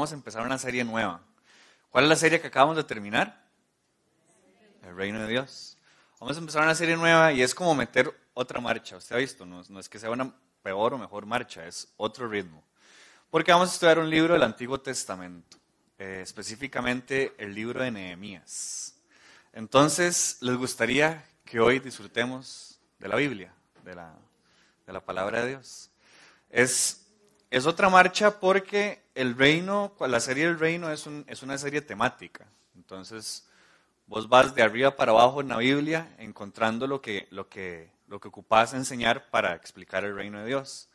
vamos a empezar una serie nueva. ¿Cuál es la serie que acabamos de terminar? El reino de Dios. Vamos a empezar una serie nueva y es como meter otra marcha. Usted ha visto, no, es que sea una peor o mejor marcha, es otro ritmo. Porque vamos a estudiar un libro del Antiguo Testamento, eh, específicamente el libro de Nehemías. Entonces, les gustaría que hoy disfrutemos de la Biblia, de la, de la palabra de Dios. Es, es otra marcha porque el reino, la serie del reino es, un, es una serie temática. Entonces, vos vas de arriba para abajo en la Biblia encontrando lo que, lo que, lo ocupas enseñar para explicar el reino de Dios.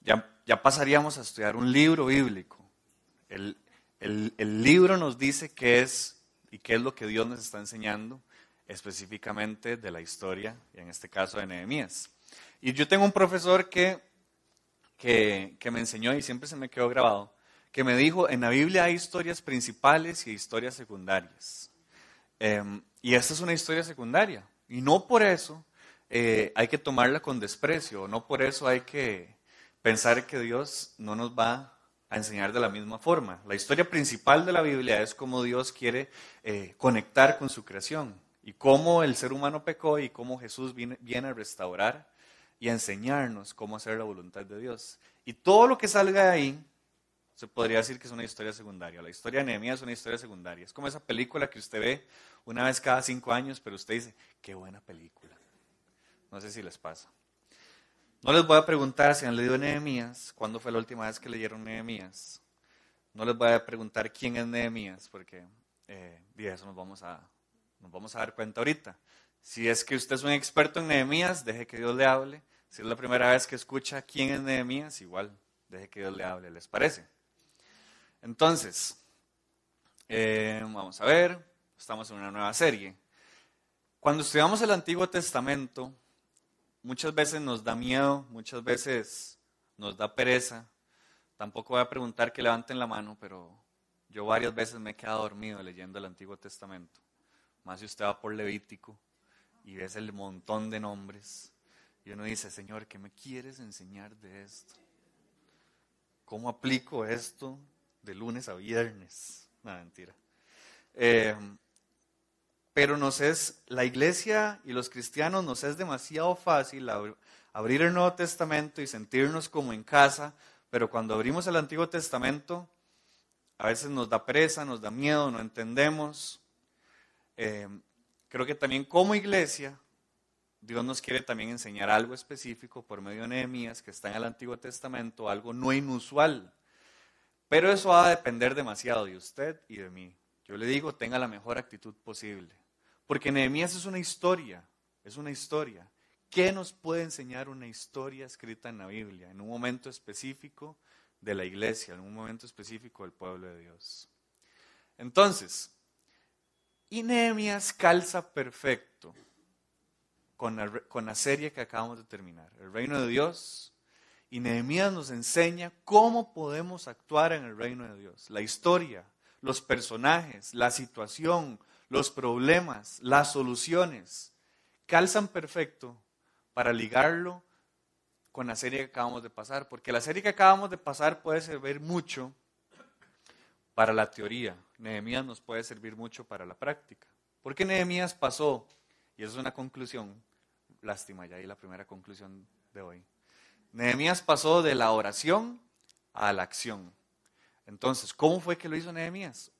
Ya, pasaríamos a estudiar un libro bíblico. El, el, el libro nos dice qué es y qué es lo que Dios nos está enseñando específicamente de la historia, y en este caso de Nehemías. Y yo tengo un profesor que, que, que, me enseñó y siempre se me quedó grabado, que me dijo, en la Biblia hay historias principales y historias secundarias. Em, y esta es una historia secundaria. Y no por eso eh, hay que tomarla con desprecio, no por eso hay que pensar que Dios no nos va a enseñar de la misma forma. La historia principal de la Biblia es cómo Dios quiere eh, conectar con su creación y cómo el ser humano pecó y cómo Jesús viene, viene, a restaurar y enseñarnos cómo hacer la voluntad de Dios. Y todo lo que salga de ahí se podría decir que es una historia secundaria. La historia de Nehemías es una historia secundaria. Es como esa película que usted ve una vez cada cinco años, pero usted dice, qué buena película. No sé si les pasa. No les voy a preguntar si han leído Nehemías, cuándo fue la última vez que leyeron Nehemías. No les voy a preguntar quién es Nehemías, porque eh, de eso nos vamos a nos vamos a dar cuenta ahorita. Si es que usted es un experto en Nehemías, deje que Dios le hable. Si es la primera vez que escucha quién es Nehemías, igual, deje que Dios le hable, ¿les parece? Entonces, eh, vamos a ver, estamos en una nueva serie. Cuando estudiamos el Antiguo Testamento, muchas veces nos da miedo, muchas veces nos da pereza. Tampoco voy a preguntar que levanten la mano, pero yo varias veces me he quedado dormido leyendo el Antiguo Testamento. Más si usted va por Levítico y ves el montón de nombres y uno dice, Señor, ¿qué me quieres enseñar de esto? ¿Cómo aplico esto de lunes a viernes? No, mentira. Eh, pero nos es, la iglesia y los cristianos nos es demasiado fácil abrir el Nuevo Testamento y sentirnos como en casa, pero cuando abrimos el Antiguo Testamento, a veces nos da presa, nos da miedo, no entendemos. Eh, creo que también como iglesia, Dios nos quiere también enseñar algo específico por medio de Nehemías, que está en el Antiguo Testamento, algo no inusual. Pero eso va a depender demasiado de usted y de mí. Yo le digo, tenga la mejor actitud posible. Porque Nehemías es una historia, es una historia. ¿Qué nos puede enseñar una historia escrita en la Biblia, en un momento específico de la iglesia, en un momento específico del pueblo de Dios? Entonces, y Nehemías calza perfecto con la, serie que acabamos de terminar, el reino de Dios. Y Nehemías nos enseña cómo podemos actuar en el reino de Dios. La historia, los personajes, la situación, los problemas, las soluciones, calzan perfecto para ligarlo con la serie que acabamos de pasar. Porque la serie que acabamos de pasar puede servir mucho para la teoría, Nehemías nos puede servir mucho para la práctica. Porque Nehemías pasó, y eso es una conclusión, lástima, ya ahí la primera conclusión de hoy. Nehemías pasó de la oración a la acción. Entonces, ¿cómo fue que lo hizo Nehemías?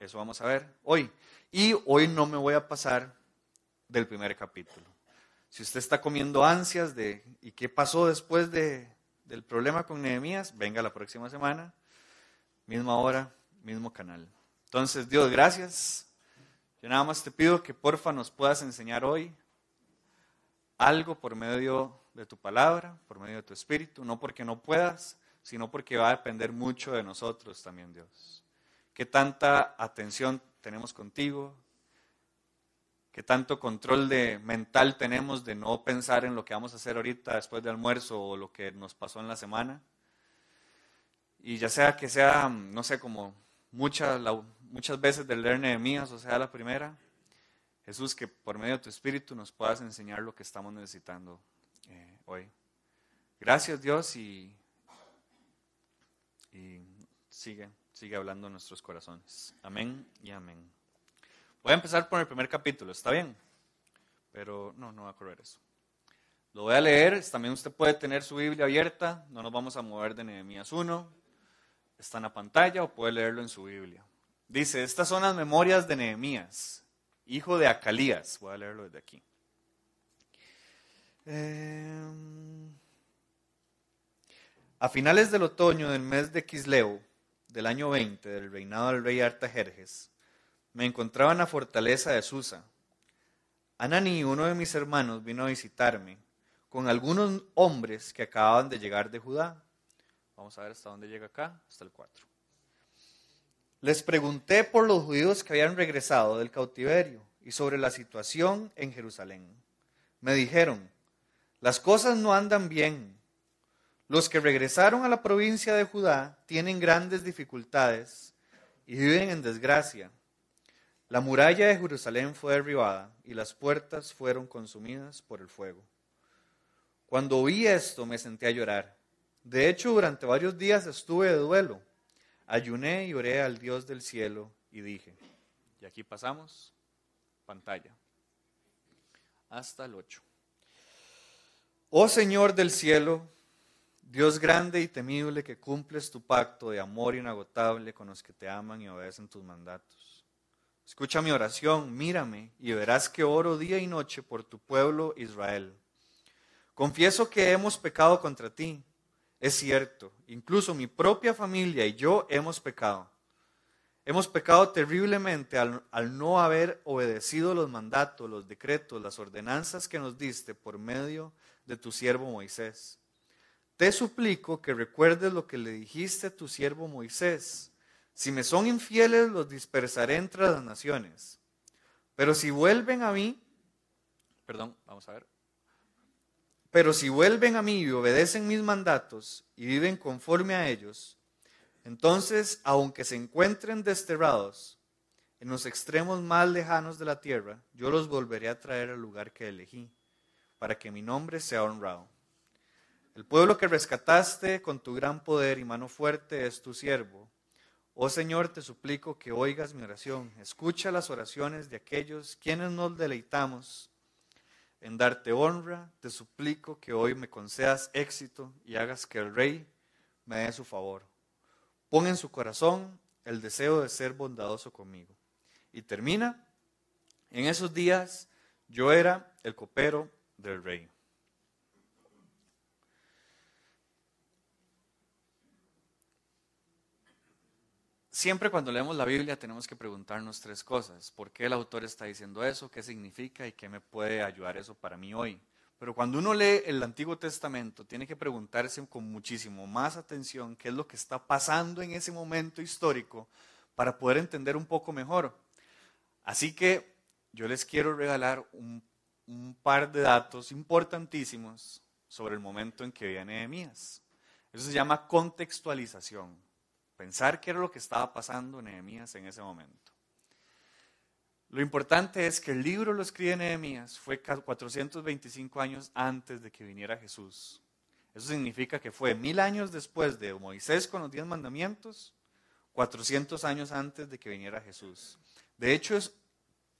Eso vamos a ver hoy. Y hoy no me voy a pasar del primer capítulo. Si usted está comiendo ansias de ¿y qué pasó después de, del problema con Nehemías? Venga la próxima semana, misma hora, mismo canal. Entonces, Dios, gracias. Yo nada más te pido que porfa nos puedas enseñar hoy algo por medio de tu palabra, por medio de tu espíritu, no porque no puedas, sino porque va a depender mucho de nosotros también, Dios. ¿Qué tanta atención tenemos contigo? ¿Qué tanto control de, mental tenemos de no pensar en lo que vamos a hacer ahorita después del almuerzo o lo que nos pasó en la semana? Y ya sea que sea, no sé, como muchas, muchas veces del leer Nehemías, o sea, la primera, Jesús, que por medio de tu Espíritu nos puedas enseñar lo que estamos necesitando eh, hoy. Gracias Dios y, sigue sigue hablando en nuestros corazones. Amén y amén. Voy a empezar por el primer capítulo, ¿está bien? Pero no, no va a correr eso. Lo voy a leer, también usted puede tener su Biblia abierta, no nos vamos a mover de Nehemías 1, está en la pantalla o puede leerlo en su Biblia. Dice, estas son las memorias de Nehemías, hijo de Acalías, voy a leerlo desde aquí. Em, a finales del otoño del mes de Quisleo, del año 20 del reinado del rey Artajerjes, me encontraba en la fortaleza de Susa. Anani, uno de mis hermanos, vino a visitarme con algunos hombres que acababan de llegar de Judá. Vamos a ver hasta dónde llega acá, hasta el 4. Les pregunté por los judíos que habían regresado del cautiverio y sobre la situación en Jerusalén. Me dijeron, las cosas no andan bien. Los que regresaron a la provincia de Judá tienen grandes dificultades y viven en desgracia. La muralla de Jerusalén fue derribada y las puertas fueron consumidas por el fuego. Cuando oí esto me senté a llorar. De hecho, durante varios días estuve de duelo. Ayuné y oré al Dios del cielo y dije, y aquí pasamos, pantalla, hasta el 8. Oh Señor del cielo, Dios grande y temible que cumples tu pacto de amor inagotable con los que te aman y obedecen tus mandatos. Escucha mi oración, mírame y verás que oro día y noche por tu pueblo Israel Confieso que hemos pecado contra ti. Es cierto, incluso mi propia familia y yo hemos pecado. Hemos pecado terriblemente al, no haber obedecido los mandatos, los decretos, las ordenanzas que nos diste por medio de tu siervo Moisés. Te suplico que recuerdes lo que le dijiste a tu siervo Moisés. Si me son infieles, los dispersaré entre las naciones. Pero si vuelven a mí, perdón, vamos a ver. Pero si vuelven a mí y obedecen mis mandatos y viven conforme a ellos, entonces, aunque se encuentren desterrados en los extremos más lejanos de la tierra, yo los volveré a traer al lugar que elegí, para que mi nombre sea honrado. El pueblo que rescataste con tu gran poder y mano fuerte es tu siervo. Oh Señor, te suplico que oigas mi oración. Escucha las oraciones de aquellos quienes nos deleitamos en darte honra, te suplico que hoy me concedas éxito y hagas que el rey me dé su favor. Pon en su corazón el deseo de ser bondadoso conmigo. Y termina, en esos días yo era el copero del rey. Siempre cuando leemos la Biblia tenemos que preguntarnos tres cosas. ¿Por qué el autor está diciendo eso? ¿Qué significa? ¿Y qué me puede ayudar eso para mí hoy? Pero cuando uno lee el Antiguo Testamento, tiene que preguntarse con muchísimo más atención qué es lo que está pasando en ese momento histórico para poder entender un poco mejor. Así que yo les quiero regalar un, par de datos importantísimos sobre el momento en que viene Nehemías. Eso se llama contextualización. Pensar qué era lo que estaba pasando en Nehemías en ese momento. Lo importante es que el libro lo escribe Nehemías fue 425 años antes de que viniera Jesús. Eso significa que fue mil años después de Moisés con los diez mandamientos, 400 años antes de que viniera Jesús. De hecho,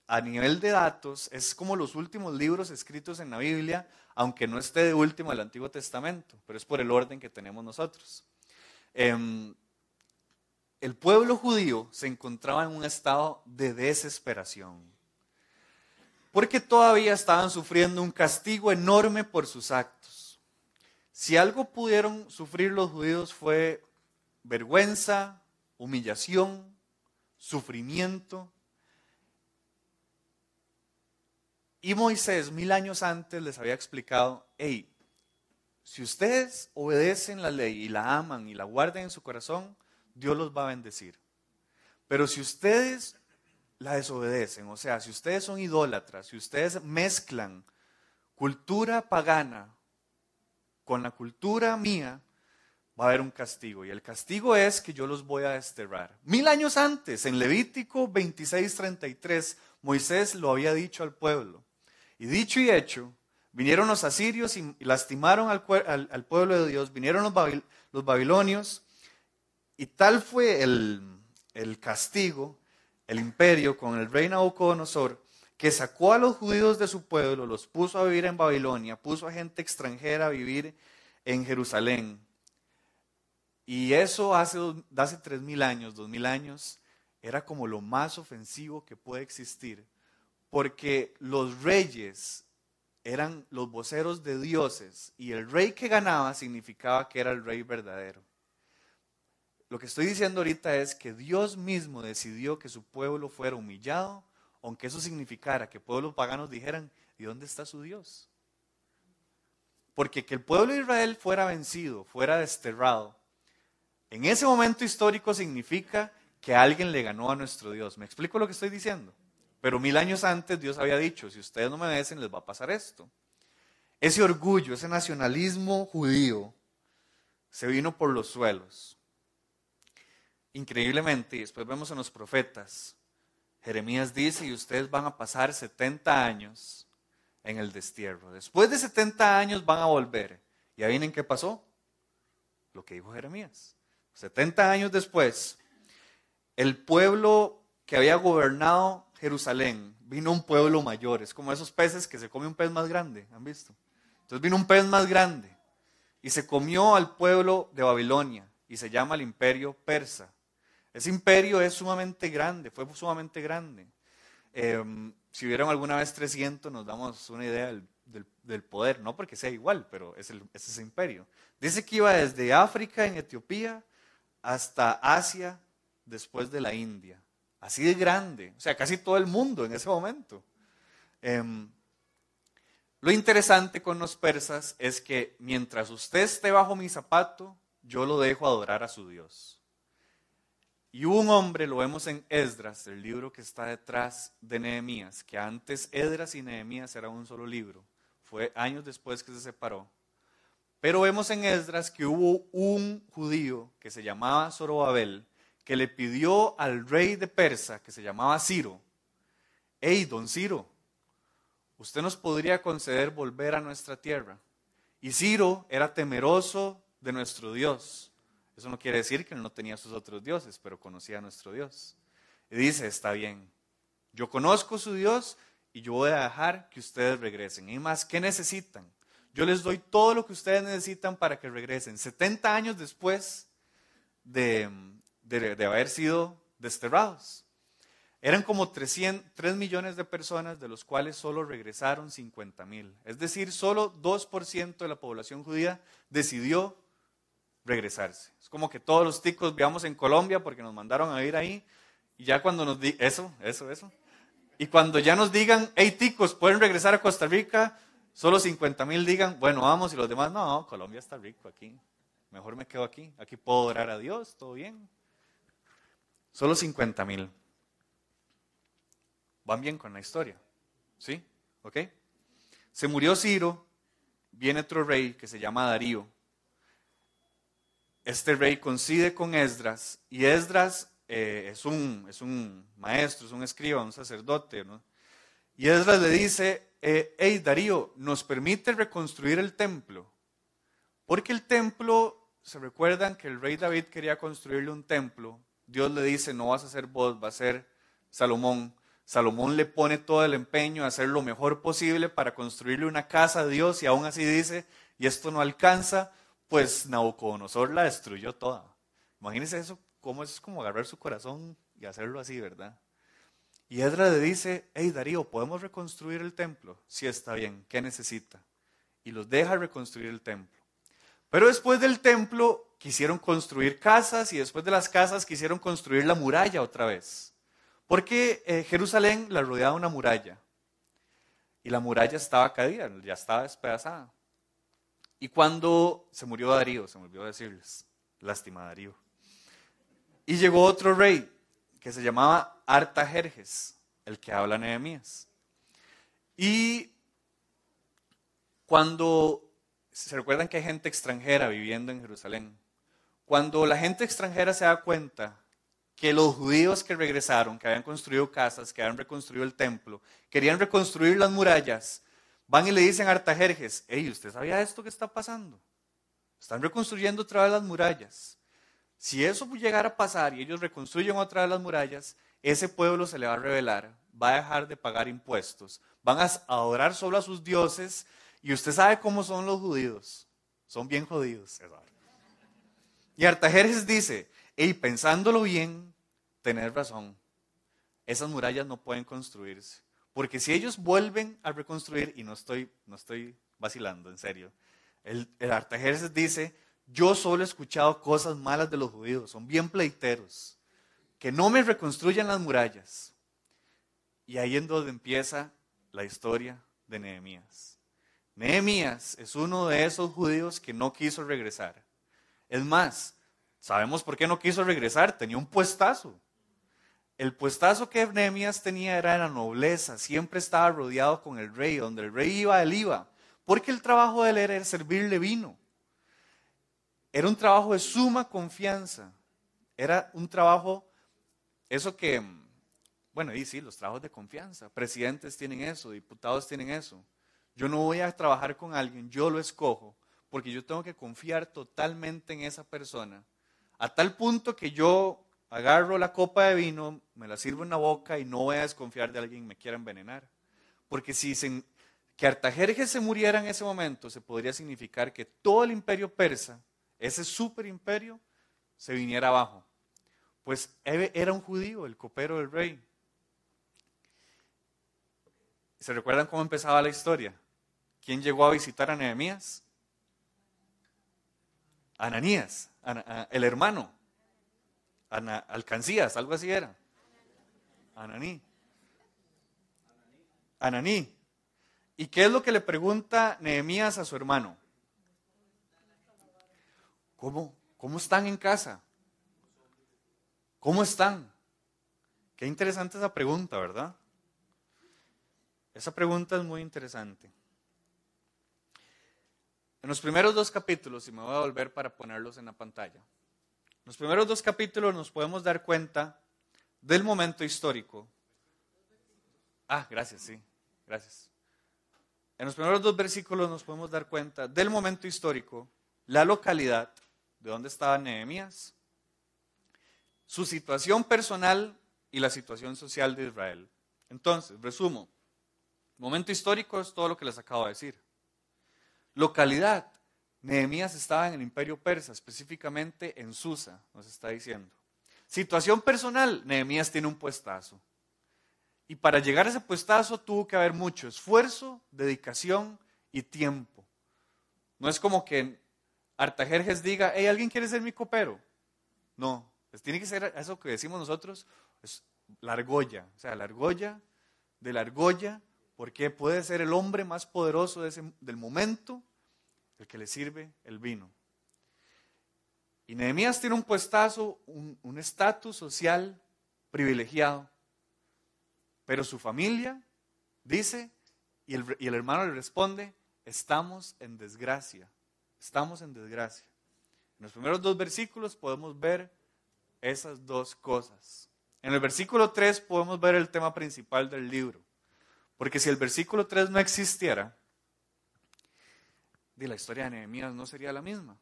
a nivel de datos, es como los últimos libros escritos en la Biblia, aunque no esté de último el Antiguo Testamento, pero es por el orden que tenemos nosotros. Em, el pueblo judío se encontraba en un estado de desesperación, porque todavía estaban sufriendo un castigo enorme por sus actos. Si algo pudieron sufrir los judíos fue vergüenza, humillación, sufrimiento. Y Moisés mil años antes les había explicado, hey, si ustedes obedecen la ley y la aman y la guardan en su corazón, Dios los va a bendecir. Pero si ustedes la desobedecen, o sea, si ustedes son idólatras, si ustedes mezclan cultura pagana con la cultura mía, va a haber un castigo. Y el castigo es que yo los voy a desterrar. Mil años antes, en Levítico 26:33, Moisés lo había dicho al pueblo. Y dicho y hecho, vinieron los asirios y lastimaron al, pueblo de Dios, vinieron los, los babilonios y tal fue el, el castigo, el imperio con el rey Nabucodonosor, que sacó a los judíos de su pueblo, los puso a vivir en Babilonia, puso a gente extranjera a vivir en Jerusalén. Y eso hace, hace 3.000 años, 2.000 años, era como lo más ofensivo que puede existir, porque los reyes eran los voceros de dioses y el rey que ganaba significaba que era el rey verdadero. Lo que estoy diciendo ahorita es que Dios mismo decidió que su pueblo fuera humillado, aunque eso significara que pueblos paganos dijeran, ¿y dónde está su Dios? Porque que el pueblo de Israel fuera vencido, fuera desterrado, en ese momento histórico significa que alguien le ganó a nuestro Dios. ¿Me explico lo que estoy diciendo? Pero mil años antes Dios había dicho, si ustedes no me obedecen les va a pasar esto. Ese orgullo, ese nacionalismo judío se vino por los suelos. Increíblemente, y después vemos en los profetas, Jeremías dice, y ustedes van a pasar 70 años en el destierro. Después de 70 años van a volver. ¿Y vienen qué pasó? Lo que dijo Jeremías. 70 años después, el pueblo que había gobernado Jerusalén, vino un pueblo mayor. Es como esos peces que se come un pez más grande, ¿han visto? Entonces vino un pez más grande y se comió al pueblo de Babilonia y se llama el imperio persa. Ese imperio es sumamente grande, fue sumamente grande. Em, si hubieran alguna vez 300 nos damos una idea del, poder, no porque sea igual, pero es, es ese imperio. Dice que iba desde África en Etiopía hasta Asia después de la India. Así de grande, o sea, casi todo el mundo en ese momento. Em, lo interesante con los persas es que mientras usted esté bajo mi zapato, yo lo dejo adorar a su Dios. Y un hombre, lo vemos en Esdras, el libro que está detrás de Nehemías, que antes Esdras y Nehemías era un solo libro. Fue años después que se separó. Pero vemos en Esdras que hubo un judío que se llamaba Zorobabel, que le pidió al rey de Persa, que se llamaba Ciro, hey, don Ciro, usted nos podría conceder volver a nuestra tierra. Y Ciro era temeroso de nuestro Dios. Eso no quiere decir que no tenía sus otros dioses, pero conocía a nuestro Dios. Y dice, está bien, yo conozco su Dios y yo voy a dejar que ustedes regresen. Y más, ¿qué necesitan? Yo les doy todo lo que ustedes necesitan para que regresen. 70 años después de, haber sido desterrados. Eran como 3 millones de personas, de los cuales solo regresaron 50 mil. Es decir, solo 2% de la población judía decidió regresarse. Es como que todos los ticos vivíamos en Colombia porque nos mandaron a ir ahí. Y ya cuando nos digan, eso, eso, eso. Y cuando ya nos digan, hey ticos, pueden regresar a Costa Rica, solo 50 mil digan, bueno, vamos, y los demás, no, Colombia está rico aquí, mejor me quedo aquí, aquí puedo orar a Dios, todo bien. Solo 50 mil. Van bien con la historia, ¿sí? ¿Ok? Se murió Ciro, viene otro rey que se llama Darío. Este rey coincide con Esdras, y Esdras eh, es, un, es un maestro, es un escriba, un sacerdote, ¿no? Y Esdras le dice, eh, hey Darío, ¿nos permite reconstruir el templo? Porque el templo, se recuerdan que el rey David quería construirle un templo. Dios le dice, no vas a ser vos, va a ser Salomón. Salomón le pone todo el empeño a hacer lo mejor posible para construirle una casa a Dios y aún así dice, y esto no alcanza, pues Nabucodonosor la destruyó toda. Imagínense eso, cómo es como agarrar su corazón y hacerlo así, ¿verdad? Y Edra le dice, hey Darío, ¿podemos reconstruir el templo? Sí, está bien, ¿qué necesita? Y los deja reconstruir el templo. Pero después del templo quisieron construir casas y después de las casas quisieron construir la muralla otra vez. Porque eh, Jerusalén la rodeaba una muralla. Y la muralla estaba caída, ya estaba despedazada. Y cuando se murió Darío, se me olvidó decirles, lástima Darío. Y llegó otro rey, que se llamaba Artajerjes, el que habla Nehemías. Y cuando se recuerdan que hay gente extranjera viviendo en Jerusalén, cuando la gente extranjera se da cuenta que los judíos que regresaron, que habían construido casas, que habían reconstruido el templo, querían reconstruir las murallas, van y le dicen a Artajerjes, hey, ¿usted sabía esto que está pasando? Están reconstruyendo otra vez las murallas. Si eso llegara a pasar y ellos reconstruyen otra de las murallas, ese pueblo se le va a revelar, va a dejar de pagar impuestos, van a adorar solo a sus dioses y usted sabe cómo son los judíos. Son bien jodidos. Y Artajerjes dice, y pensándolo bien, tener razón. Esas murallas no pueden construirse. Porque si ellos vuelven a reconstruir, y no estoy, no estoy vacilando, en serio, el, el Artajerjes dice, yo solo he escuchado cosas malas de los judíos, son bien pleiteros, que no me reconstruyan las murallas. Y ahí es donde empieza la historia de Nehemías. Nehemías es uno de esos judíos que no quiso regresar. Es más, sabemos por qué no quiso regresar, tenía un puestazo. El puestazo que Nehemías tenía era la nobleza, siempre estaba rodeado con el rey, donde el rey iba, él iba, porque el trabajo de él era servirle vino. Era un trabajo de suma confianza. Era un trabajo, eso que, bueno, y sí, los trabajos de confianza. Presidentes tienen eso, diputados tienen eso. Yo no voy a trabajar con alguien, yo lo escojo, porque yo tengo que confiar totalmente en esa persona. A tal punto que yo agarro la copa de vino, me la sirvo en la boca y no voy a desconfiar de alguien que me quiera envenenar. Porque si se, que Artajerjes se muriera en ese momento, se podría significar que todo el imperio persa ese super imperio se viniera abajo. Pues era un judío, el copero del rey. ¿Se recuerdan cómo empezaba la historia? ¿Quién llegó a visitar a Nehemías? Ananías, el hermano. Alcancías, algo así era. Ananí. Ananí. ¿Y qué es lo que le pregunta Nehemías a su hermano? ¿Cómo? ¿Cómo están en casa? ¿Cómo están? Qué interesante esa pregunta, ¿verdad? Esa pregunta es muy interesante. En los primeros dos capítulos, y me voy a volver para ponerlos en la pantalla, los primeros dos capítulos nos podemos dar cuenta del momento histórico. Ah, gracias, sí, gracias. En los primeros dos versículos nos podemos dar cuenta del momento histórico, la localidad de dónde estaba Nehemías, su situación personal y la situación social de Israel. Entonces, resumo, momento histórico es todo lo que les acabo de decir. Localidad, Nehemías estaba en el imperio persa, específicamente en Susa, nos está diciendo. Situación personal, Nehemías tiene un puestazo. Y para llegar a ese puestazo tuvo que haber mucho esfuerzo, dedicación y tiempo. No es como que Artajerjes diga, hey, ¿alguien quiere ser mi copero? No, pues tiene que ser eso que decimos nosotros, es la argolla, o sea, la argolla de la argolla, porque puede ser el hombre más poderoso del momento, el que le sirve el vino. Y Nehemías tiene un puestazo, un estatus social privilegiado, pero su familia dice, y el hermano le responde, estamos en desgracia. Estamos en desgracia. En los primeros dos versículos podemos ver esas dos cosas. En el versículo 3 podemos ver el tema principal del libro. Porque si el versículo 3 no existiera, la historia de Nehemías no sería la misma.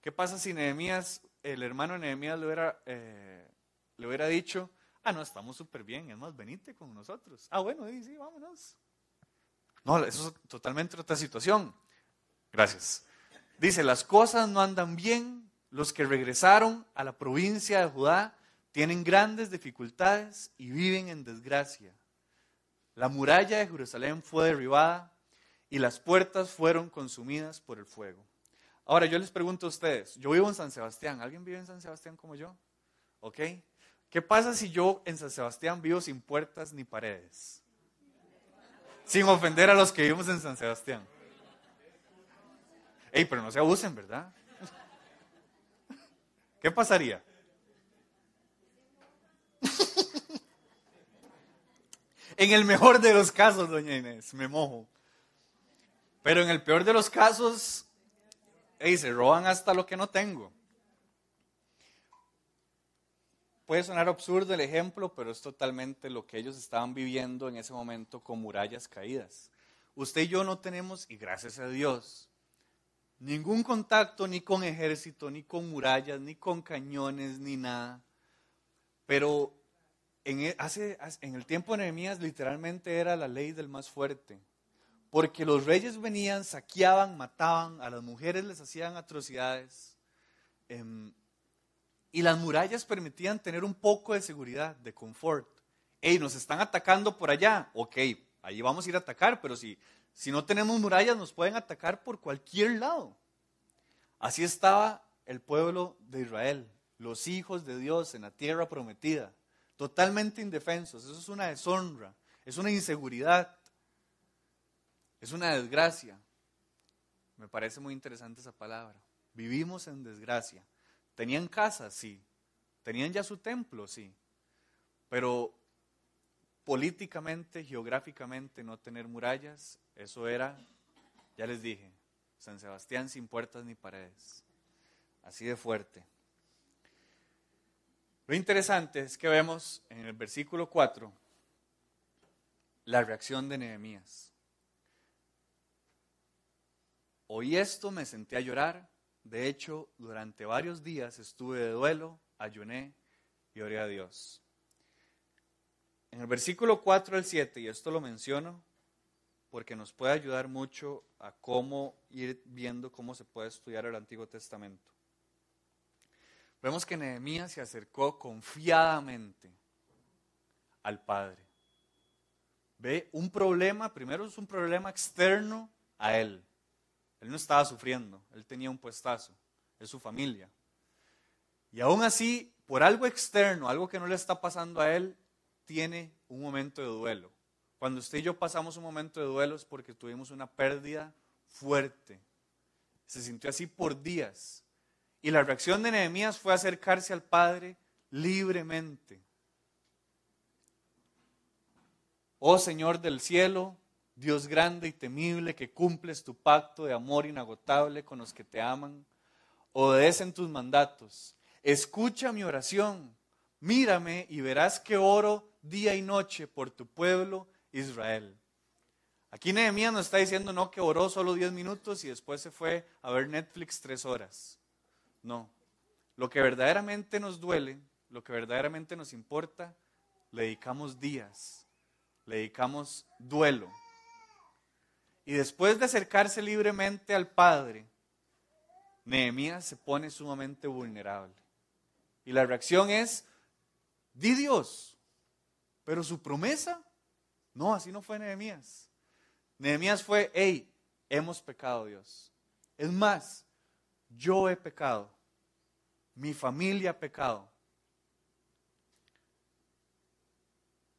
¿Qué pasa si Nehemías, el hermano de Nehemías le hubiera, eh, le hubiera dicho, ah, no, estamos súper bien, es más, venite con nosotros. Ah, bueno, sí, sí, vámonos. No, eso es totalmente otra situación. Gracias. Dice, las cosas no andan bien, los que regresaron a la provincia de Judá tienen grandes dificultades y viven en desgracia. La muralla de Jerusalén fue derribada y las puertas fueron consumidas por el fuego. Ahora yo les pregunto a ustedes, yo vivo en San Sebastián, ¿alguien vive en San Sebastián como yo? ¿Ok? ¿Qué pasa si yo en San Sebastián vivo sin puertas ni paredes? Sin ofender a los que vivimos en San Sebastián. Ey, pero no se abusen, ¿verdad? ¿Qué pasaría? en el mejor de los casos, doña Inés, me mojo. Pero en el peor de los casos, ey, se roban hasta lo que no tengo. Puede sonar absurdo el ejemplo, pero es totalmente lo que ellos estaban viviendo en ese momento con murallas caídas. Usted y yo no tenemos, y gracias a Dios, ningún contacto ni con ejército, ni con murallas, ni con cañones, ni nada. Pero en hace, en el tiempo de Nehemías literalmente era la ley del más fuerte. Porque los reyes venían, saqueaban, mataban, a las mujeres les hacían atrocidades. Em, y las murallas permitían tener un poco de seguridad, de confort. Hey, nos están atacando por allá. Ok, ahí vamos a ir a atacar, pero si, si no tenemos murallas nos pueden atacar por cualquier lado. Así estaba el pueblo de Israel, los hijos de Dios en la tierra prometida totalmente indefensos. Eso es una deshonra, es una inseguridad, es una desgracia. Me parece muy interesante esa palabra. Vivimos en desgracia. Tenían casas, sí. Tenían ya su templo, sí. Pero políticamente, geográficamente, no tener murallas, eso era, ya les dije, San Sebastián sin puertas ni paredes. Así de fuerte. Lo interesante es que vemos en el versículo 4 la reacción de Nehemías. Oí esto, me senté a llorar. De hecho, durante varios días estuve de duelo, ayuné y oré a Dios. En el versículo 4 al 7, y esto lo menciono porque nos puede ayudar mucho a cómo ir viendo cómo se puede estudiar el Antiguo Testamento. Vemos que Nehemías se acercó confiadamente al Padre. Ve un problema, primero es un problema externo a él. Él no estaba sufriendo, él tenía un puestazo, es su familia. Y aún así, por algo externo, algo que no le está pasando a él, tiene un momento de duelo. Cuando usted y yo pasamos un momento de duelo es porque tuvimos una pérdida fuerte. Se sintió así por días. Y la reacción de Nehemías fue acercarse al Padre libremente. Oh Señor del cielo, Dios grande y temible, que cumples tu pacto de amor inagotable con los que te aman, obedecen tus mandatos. Escucha mi oración, mírame y verás que oro día y noche por tu pueblo Israel. Aquí Nehemías nos está diciendo no que oró solo 10 minutos y después se fue a ver Netflix tres horas. No. Lo que verdaderamente nos duele, lo que verdaderamente nos importa, le dedicamos días, le dedicamos duelo. Y después de acercarse libremente al Padre, Nehemías se pone sumamente vulnerable. Y la reacción es, di Dios, pero su promesa, no, así no fue Nehemías. Nehemías fue, hey, hemos pecado Dios. Es más, yo he pecado mi familia ha pecado.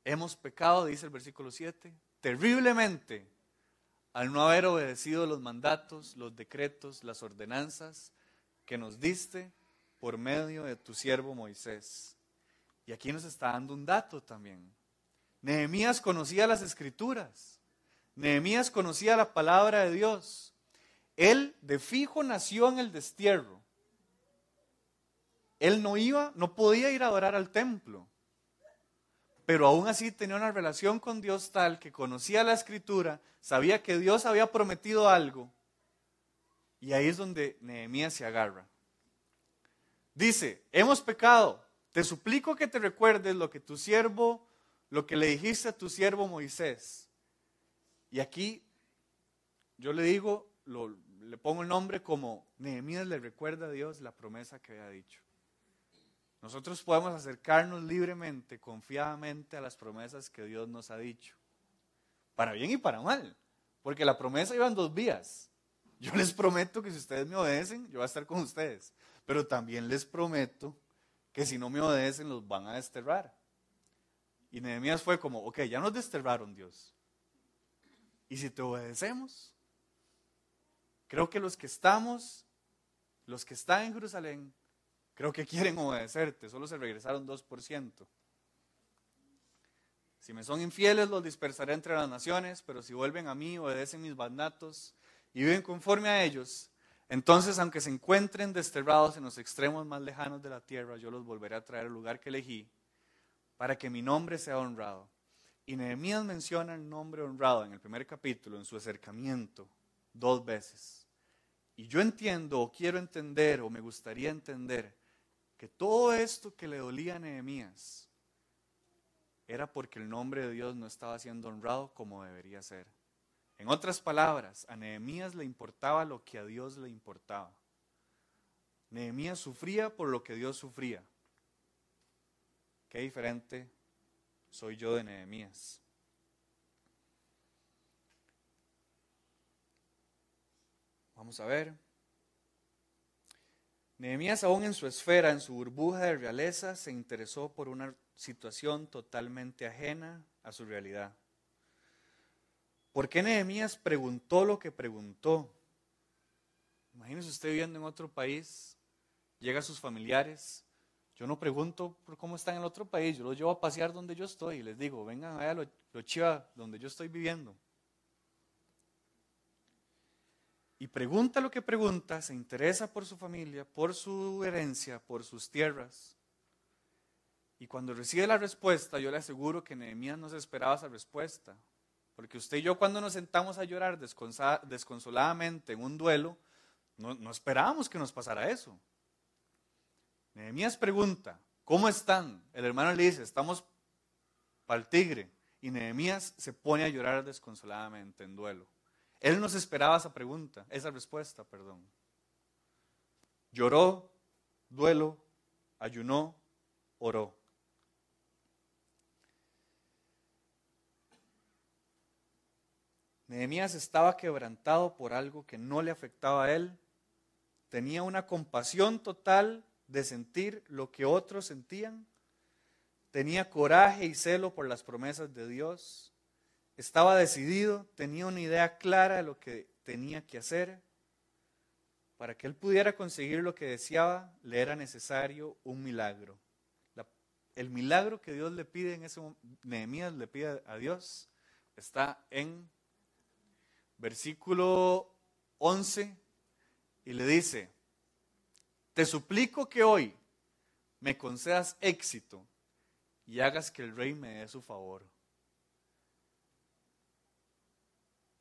Hemos pecado, dice el versículo 7, terriblemente al no haber obedecido los mandatos, los decretos, las ordenanzas que nos diste por medio de tu siervo Moisés. Y aquí nos está dando un dato también. Nehemías conocía las escrituras. Nehemías conocía la palabra de Dios. Él de fijo nació en el destierro. Él no iba, no podía ir a adorar al templo. Pero aún así tenía una relación con Dios tal que conocía la escritura, sabía que Dios había prometido algo. Y ahí es donde Nehemías se agarra. Dice, hemos pecado, te suplico que te recuerdes lo que tu siervo, lo que le dijiste a tu siervo Moisés. Y aquí yo le digo, le pongo el nombre como Nehemías le recuerda a Dios la promesa que había dicho. Nosotros podemos acercarnos libremente, confiadamente a las promesas que Dios nos ha dicho. Para bien y para mal. Porque la promesa iba en dos vías. Yo les prometo que si ustedes me obedecen, yo voy a estar con ustedes. Pero también les prometo que si no me obedecen, los van a desterrar. Y Nehemías fue como, ok, ya nos desterraron Dios. ¿Y si te obedecemos? Creo que los que estamos, los que están en Jerusalén, Creo que quieren obedecerte, solo se regresaron 2%. Si me son infieles, los dispersaré entre las naciones, pero si vuelven a mí, obedecen mis mandatos y viven conforme a ellos, entonces, aunque se encuentren desterrados en los extremos más lejanos de la tierra, yo los volveré a traer al lugar que elegí para que mi nombre sea honrado. Y Nehemías menciona el nombre honrado en el primer capítulo, en su acercamiento, dos veces. Y yo entiendo o quiero entender o me gustaría entender todo esto que le dolía a Nehemías era porque el nombre de Dios no estaba siendo honrado como debería ser. En otras palabras, a Nehemías le importaba lo que a Dios le importaba. Nehemías sufría por lo que Dios sufría. Qué diferente soy yo de Nehemías. Vamos a ver. Nehemías aún en su esfera, en su burbuja de realeza, se interesó por una situación totalmente ajena a su realidad. ¿Por qué Nehemías preguntó lo que preguntó? Imagínese usted viviendo en otro país, llega a sus familiares. Yo no pregunto por cómo están en el otro país, yo los llevo a pasear donde yo estoy y les digo, vengan allá lo, lo chiva donde yo estoy viviendo. Y pregunta lo que pregunta, se interesa por su familia, por su herencia, por sus tierras. Y cuando recibe la respuesta, yo le aseguro que Nehemías no se esperaba esa respuesta. Porque usted y yo cuando nos sentamos a llorar desconsoladamente en un duelo, no, esperábamos que nos pasara eso. Nehemías pregunta, ¿cómo están? El hermano le dice, estamos para el tigre. Y Nehemías se pone a llorar desconsoladamente en duelo. Él no se esperaba esa pregunta, esa respuesta, perdón. Lloró, duelo, ayunó, oró. Nehemías estaba quebrantado por algo que no le afectaba a él. Tenía una compasión total de sentir lo que otros sentían. Tenía coraje y celo por las promesas de Dios. Estaba decidido, tenía una idea clara de lo que tenía que hacer. Para que él pudiera conseguir lo que deseaba, le era necesario un milagro. el milagro que Dios le pide en ese Nehemías le pide a Dios, está en versículo 11 y le dice, te suplico que hoy me concedas éxito y hagas que el rey me dé su favor.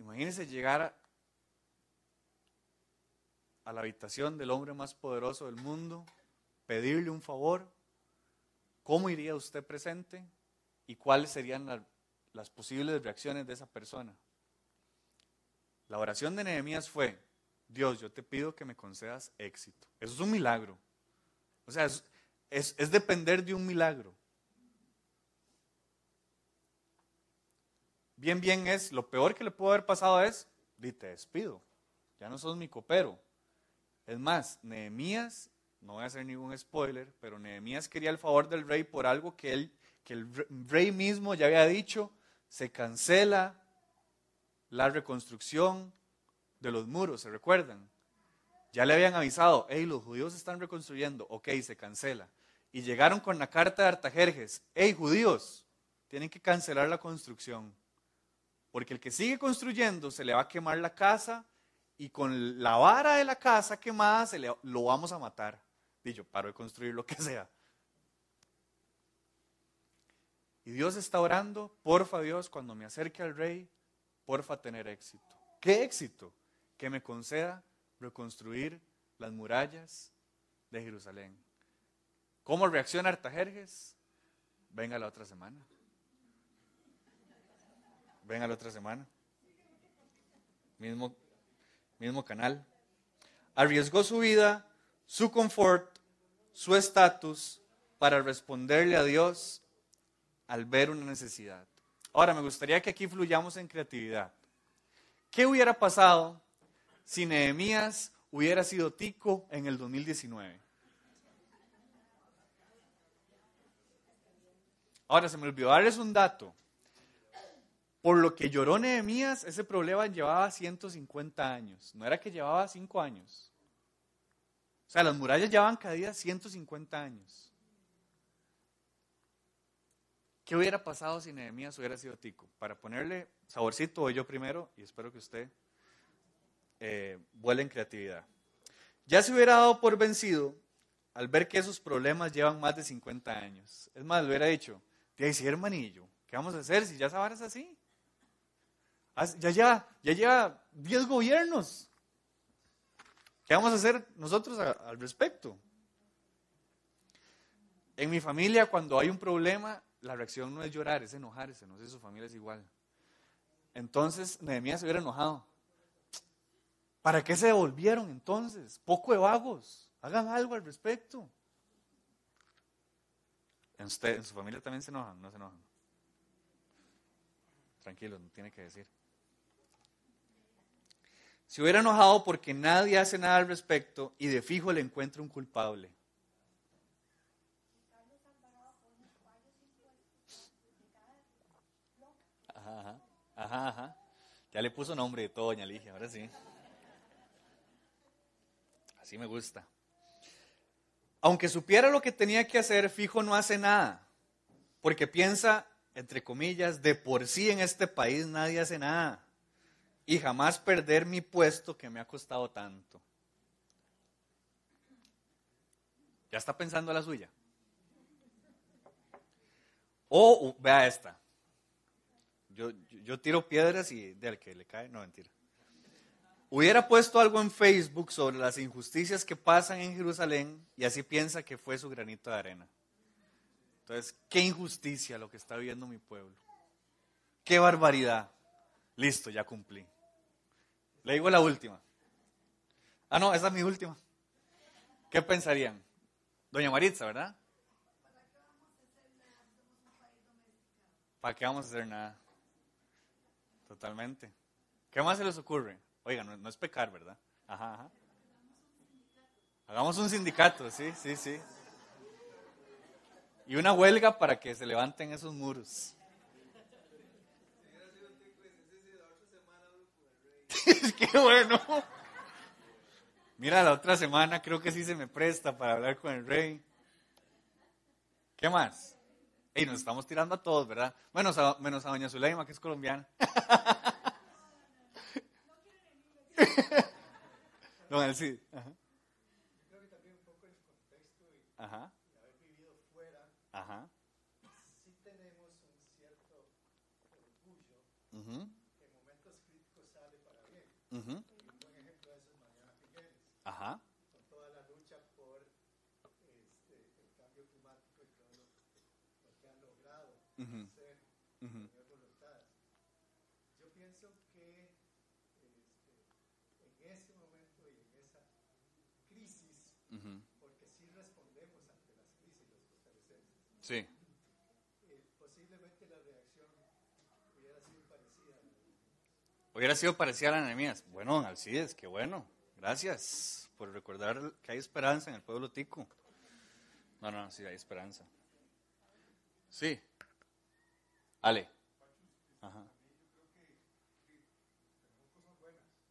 Imagínense llegar a, la habitación del hombre más poderoso del mundo, pedirle un favor. ¿Cómo iría usted presente? ¿Y cuáles serían las posibles reacciones de esa persona? La oración de Nehemías fue, Dios, yo te pido que me concedas éxito. Eso es un milagro. O sea, es depender de un milagro. Bien, bien es, lo peor que le pudo haber pasado es, di te despido, ya no sos mi copero. Es más, Nehemías, no voy a hacer ningún spoiler, pero Nehemías quería el favor del rey por algo que él, que el rey mismo ya había dicho, se cancela la reconstrucción de los muros, ¿se recuerdan? Ya le habían avisado, hey, los judíos están reconstruyendo, ok, se cancela. Y llegaron con la carta de Artajerjes, hey, judíos, tienen que cancelar la construcción. Porque el que sigue construyendo se le va a quemar la casa y con la vara de la casa quemada se le, lo vamos a matar. Y yo paro de construir lo que sea. Y Dios está orando, porfa Dios, cuando me acerque al rey, porfa tener éxito. ¿Qué éxito? Que me conceda reconstruir las murallas de Jerusalén. ¿Cómo reacciona Artajerjes? Venga la otra semana. Venga la otra semana. Mismo, mismo canal. Arriesgó su vida, su confort, su estatus para responderle a Dios al ver una necesidad. Ahora, me gustaría que aquí fluyamos en creatividad. ¿Qué hubiera pasado si Nehemías hubiera sido tico en el 2019? Ahora, se me olvidó darles un dato. Por lo que lloró Nehemías, ese problema llevaba 150 años. No era que llevaba 5 años. O sea, las murallas llevaban caídas 150 años. ¿Qué hubiera pasado si Nehemías hubiera sido tico? Para ponerle saborcito, voy yo primero y espero que usted eh, vuele en creatividad. Ya se hubiera dado por vencido al ver que esos problemas llevan más de 50 años. Es más, le hubiera dicho, te sí, hermanillo, ¿qué vamos a hacer si ya sabes así? Ya, ya, ya lleva 10 gobiernos. ¿Qué vamos a hacer nosotros al respecto? En mi familia, cuando hay un problema, la reacción no es llorar, es enojarse. No sé si su familia es igual. Entonces, Nehemías se hubiera enojado. ¿Para qué se devolvieron entonces? Poco de vagos. Hagan algo al respecto. ¿En, usted, en su familia también se enojan? ¿No se enojan? Tranquilo, no tiene que decir. Se hubiera enojado porque nadie hace nada al respecto y de fijo le encuentra un culpable. Ajá, ajá, ajá, Ya le puso nombre de todo, doña Ligia, ahora sí. Así me gusta. Aunque supiera lo que tenía que hacer, fijo no hace nada, porque piensa, entre comillas, de por sí en este país nadie hace nada y jamás perder mi puesto que me ha costado tanto. ¿Ya está pensando la suya? O vea esta. Yo, yo, tiro piedras y del que le cae, no mentira. Hubiera puesto algo en Facebook sobre las injusticias que pasan en Jerusalén y así piensa que fue su granito de arena. Entonces, qué injusticia lo que está viviendo mi pueblo. Qué barbaridad. Listo, ya cumplí. Le digo la última. Ah, no, esa es mi última. ¿Qué pensarían? Doña Maritza, ¿verdad? ¿Para qué vamos a hacer nada? Totalmente. ¿Qué más se les ocurre? Oiga, no, es pecar, ¿verdad? Ajá, ajá. Hagamos un sindicato, sí, sí, sí. Y una huelga para que se levanten esos muros. Qué bueno. Mira, la otra semana creo que sí se me presta para hablar con el rey. ¿Qué más? Y nos estamos tirando a todos, ¿verdad? Menos a, menos a doña Zuleima, que es colombiana. Don Alcid. Ajá. Yo creo que también un poco el contexto y, Ajá. haber vivido fuera. Ajá. Sí tenemos un cierto orgullo. Uh un buen ejemplo de eso es Mariana Figueres. Ajá. Con toda la lucha por este, el cambio climático y todo lo, lo que han logrado uh -huh. hacer uh -huh. voluntad. Yo pienso que este, en ese momento y en esa crisis, uh -huh. porque sí respondemos ante las crisis los costarricenses. Sí. Hubiera sido parecida a la Nehemías. Bueno, Alcides, qué bueno. Gracias por recordar que hay esperanza en el pueblo tico. No, no, sí, hay esperanza. Sí. Ale. Ajá.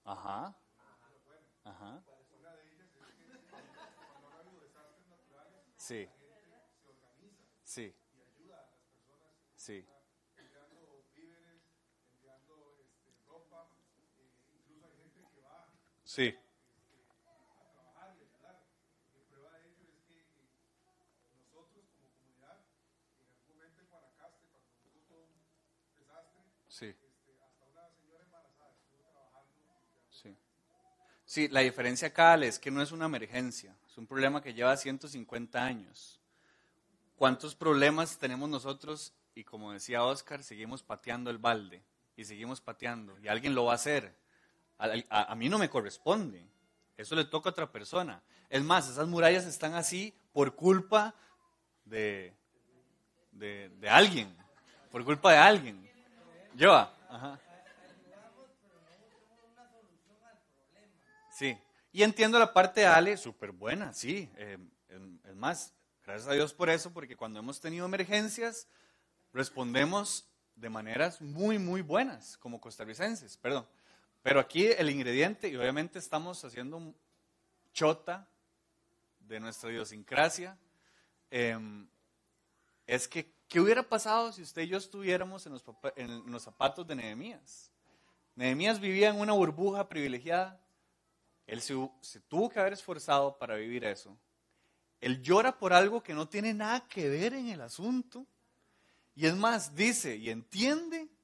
Ajá. Ajá. Sí. Sí. Sí. Sí. A trabajar y ayudar. Y prueba de ello es que nosotros como comunidad, en algún momento en Guanacaste, cuando hubo todo un sí. Sí. Sí, la diferencia acá es que no es una emergencia, es un problema que lleva 150 años. ¿Cuántos problemas tenemos nosotros? Y como decía Oscar, seguimos pateando el balde y seguimos pateando y alguien lo va a hacer a, mí no me corresponde. Eso le toca a otra persona. Es más, esas murallas están así por culpa de, de, alguien. Por culpa de alguien. Yo, ajá. Sí. Y entiendo la parte de Ale, súper buena, sí. Eh, es más, gracias a Dios por eso, porque cuando hemos tenido emergencias, respondemos de maneras muy, muy buenas, como costarricenses, perdón. Pero aquí el ingrediente, y obviamente estamos haciendo un chota de nuestra idiosincrasia, em, es que, ¿qué hubiera pasado si usted y yo estuviéramos en los, zapatos de Nehemías? Nehemías vivía en una burbuja privilegiada. Él se, se, tuvo que haber esforzado para vivir eso. Él llora por algo que no tiene nada que ver en el asunto. Y es más, dice y entiende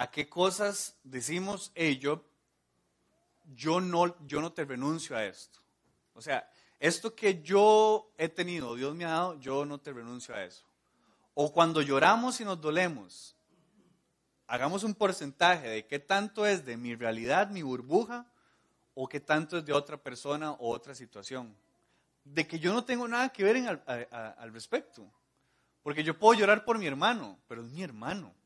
¿a qué cosas decimos, hey, yo, no, yo no te renuncio a esto? O sea, esto que yo he tenido, Dios me ha dado, yo no te renuncio a eso. O cuando lloramos y nos dolemos, hagamos un porcentaje de qué tanto es de mi realidad, mi burbuja, o qué tanto es de otra persona o otra situación. De que yo no tengo nada que ver al respecto. Porque yo puedo llorar por mi hermano, pero es mi hermano.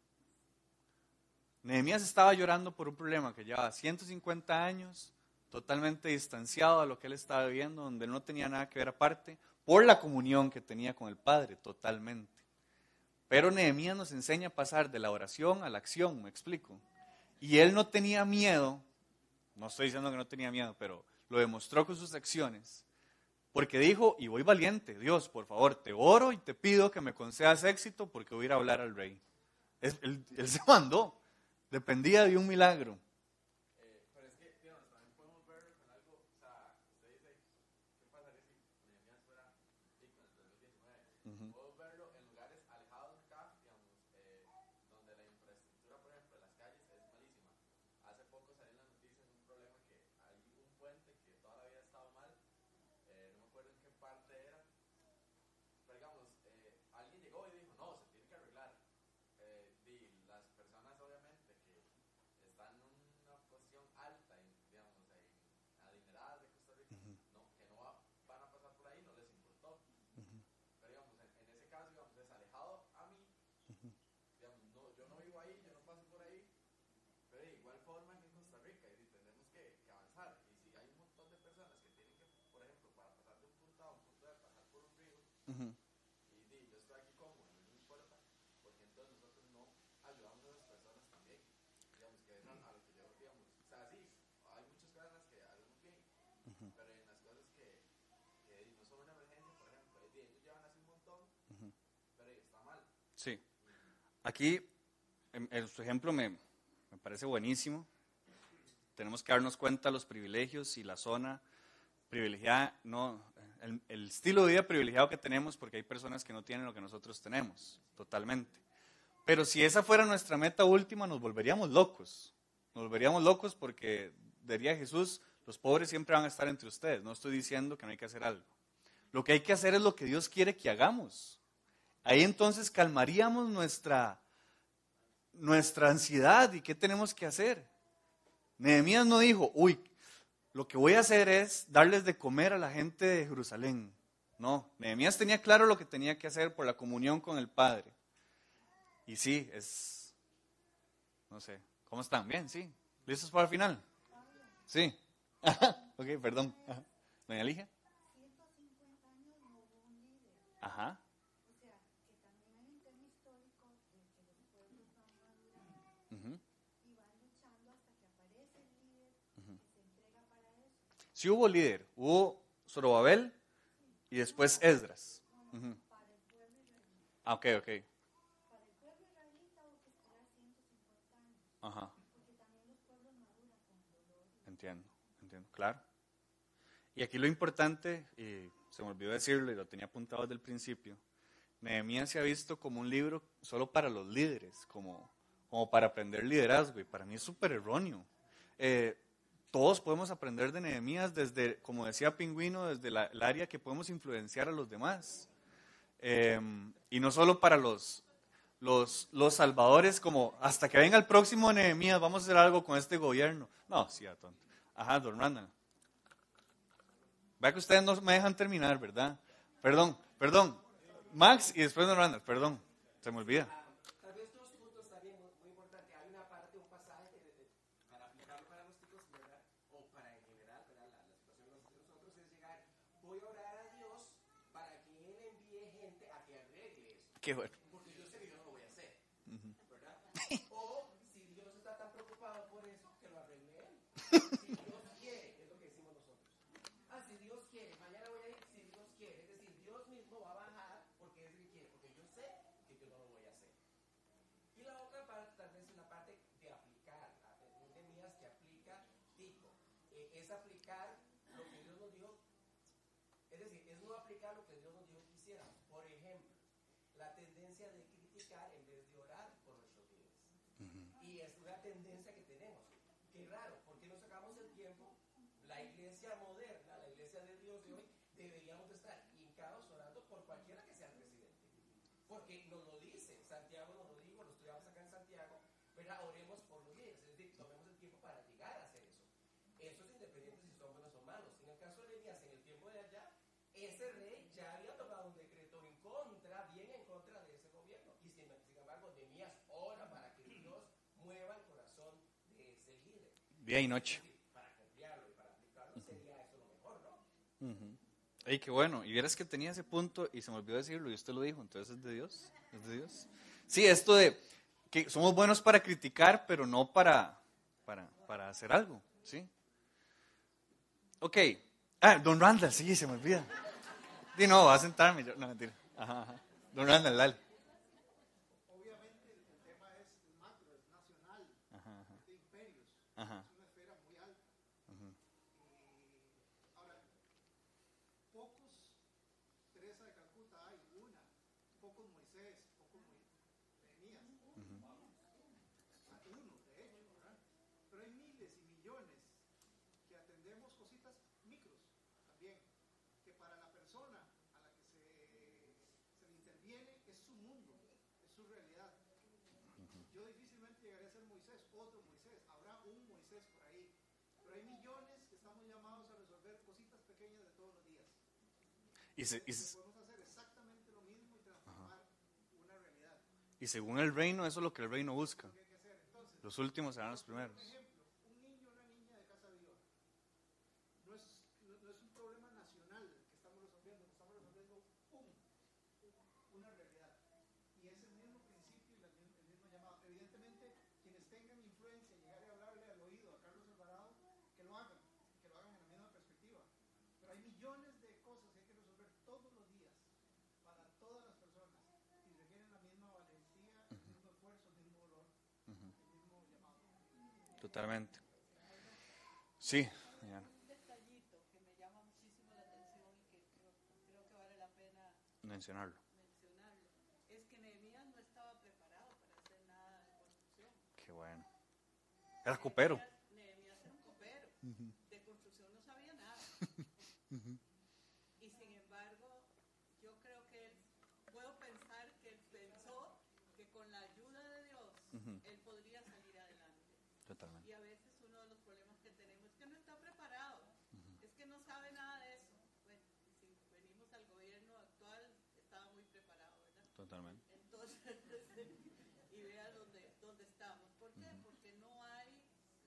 Nehemías estaba llorando por un problema que llevaba 150 años, totalmente distanciado a lo que él estaba viviendo, donde no tenía nada que ver aparte, por la comunión que tenía con el Padre, totalmente. Pero Nehemías nos enseña a pasar de la oración a la acción, me explico. Y él no tenía miedo, no estoy diciendo que no tenía miedo, pero lo demostró con sus acciones, porque dijo, y voy valiente, Dios, por favor, te oro y te pido que me concedas éxito porque voy a hablar al rey. Él, él se mandó, dependía de un milagro. Eh, pero es que, digamos, también podemos verlo con algo, o sea, usted dice, ¿qué pasaría si Nehemías fuera rico en el 2019? Ujú. Podemos verlo en lugares alejados de acá, digamos, eh, donde la infraestructura, por ejemplo, de las calles es malísima. Hace poco salió en las noticias un problema que hay un puente que toda la vida ha estado mal, eh, no me acuerdo en qué parte era, pero digamos, eh, alguien llegó y dijo, no, se tiene que arreglar. Eh, y las personas, obviamente, que están en una posición alta, en, digamos, en adineradas de Costa Rica, no, que no va- van a pasar por ahí, no les importó. Pero digamos, en, en ese caso, digamos, es alejado a mí, digamos, no, yo no vivo ahí, yo no paso por ahí, pero de igual forma es en Costa Rica y tenemos que, que avanzar. Y si hay un montón de personas que tienen que, por ejemplo, para pasar de un punto A a un punto B, pasar por un estoy aquí no me sí. Sí. Aquí, su ejemplo me, me parece buenísimo. Tenemos que darnos cuenta de los privilegios y la zona privilegiada, no, el, estilo de vida privilegiado que tenemos, porque hay personas que no tienen lo que nosotros tenemos, totalmente. Pero si esa fuera nuestra meta última, nos volveríamos locos. Nos volveríamos locos porque, diría Jesús, los pobres siempre van a estar entre ustedes. No estoy diciendo que no hay que hacer algo. Lo que hay que hacer es lo que Dios quiere que hagamos. Ahí entonces calmaríamos nuestra, nuestra ansiedad y qué tenemos que hacer. Nehemías no dijo, uy, lo que voy a hacer es darles de comer a la gente de Jerusalén. No, Nehemías tenía claro lo que tenía que hacer por la comunión con el Padre. Y sí, es, no sé, ¿cómo están? Bien, sí. ¿Listos para el final? Sí. ok, perdón. Doña Ligia. 150 años no hubo un líder. Ajá. O sea, que también hay un tema histórico de que los pueblos van madurando ujú. y van luchando hasta que aparece el líder que se entrega para eso. Sí hubo líder, hubo Zorobabel y después Esdras. Pueblo israelita. Ah, ok, ok. Para el pueblo israelita hubo que esperar 150 años, Ajá, entiendo, entiendo, claro. Y aquí lo importante, y se me olvidó decirlo y lo tenía apuntado desde el principio, Nehemías se ha visto como un libro solo para los líderes, como, como para aprender liderazgo, y para mí es súper erróneo. Eh, todos podemos aprender de Nehemías desde, como decía Pingüino, desde el área que podemos influenciar a los demás. Eh, y no solo para los, los, los salvadores como hasta que venga el próximo Nehemías vamos a hacer algo con este gobierno. No, sí, a tonto. Ajá, don Randall. Vea que ustedes no me dejan terminar, ¿verdad? Perdón, perdón. Max y después don Randall, perdón. Se me olvida. doing? Moderna, la iglesia de Dios de hoy, deberíamos de estar hincados orando por cualquiera que sea el presidente. Porque nos lo dice, Santiago nos lo dijo, lo estudiamos acá en Santiago, ¿verdad? Oremos por los líderes, es decir, tomemos el tiempo para llegar a hacer eso. Eso es independiente si son buenos o malos. En el caso de Elías, en el tiempo de allá, ese rey ya había tomado un decreto en contra, bien en contra de ese gobierno. Y sin, embargo, Nehemías ora para que Dios mueva el corazón de ese líder. Día noche. Es decir, para confiarlo y para aplicarlo sería eso lo mejor, ¿no? Ay, qué bueno. Y vieras que tenía ese punto y se me olvidó decirlo y usted lo dijo, entonces es de Dios. Es de Dios. Sí, esto de que somos buenos para criticar, pero no para, para, para hacer algo, ¿sí? Ok. Ah, don Randall, sí, se me olvida. Di no, va a sentarme. yo- no, mentira. Ajá, ajá. Don Randall, dale. Obviamente el tema es macro, es nacional, de imperios, Ajá. es una esfera muy alta. Eh, ahora, pocos Teresa de Calcuta hay, una, pocos Moisés, pocos Nehemías, uno de hecho, ¿verdad? Pero hay miles y millones que atendemos cositas micros también, que para la persona a la que se, se le interviene es su mundo, es su realidad. Yo difícilmente llegaré a ser Moisés, otro Moisés, habrá un Moisés por ahí, pero hay millones que estamos llamados a resolver cositas pequeñas de todos los días. Y, se- y Que se- podemos hacer exactamente lo mismo y transformar una realidad. y según el reino, eso es lo que el reino busca. Los últimos serán los primeros. ejemplo, un niño o una niña de casa viva no es, no, no es un problema nacional que estamos resolviendo, que estamos resolviendo un, una realidad. Y es el mismo principio y la mi- el mismo llamado. Evidentemente, quienes tengan influencia, llegar a hablarle al oído a Carlos Alvarado, que lo hagan, que lo hagan en la misma perspectiva. Pero hay millones de cosas que hay que resolver todos los días para todas las personas y requieren la misma valentía, el mismo esfuerzo, el mismo dolor, el mismo llamado. Totalmente. Sí, Diana, un detallito que me llama muchísimo la atención y que creo, creo que vale la pena mencionarlo, es que Nehemías no estaba preparado para hacer nada de construcción. Qué bueno. Era copero. Nehemías- Nehemías era un copero, de construcción no sabía nada. Y sin embargo, yo creo que él, puedo pensar que él pensó que con la ayuda de Dios, él podría salir adelante. Totalmente. Y a veces uno de los problemas que tenemos es que no está preparado, es que no sabe nada de eso. Bueno, si venimos al gobierno actual, estaba muy preparado, ¿verdad? Totalmente. Entonces, y vea dónde, dónde estamos. ¿Por qué? Porque no hay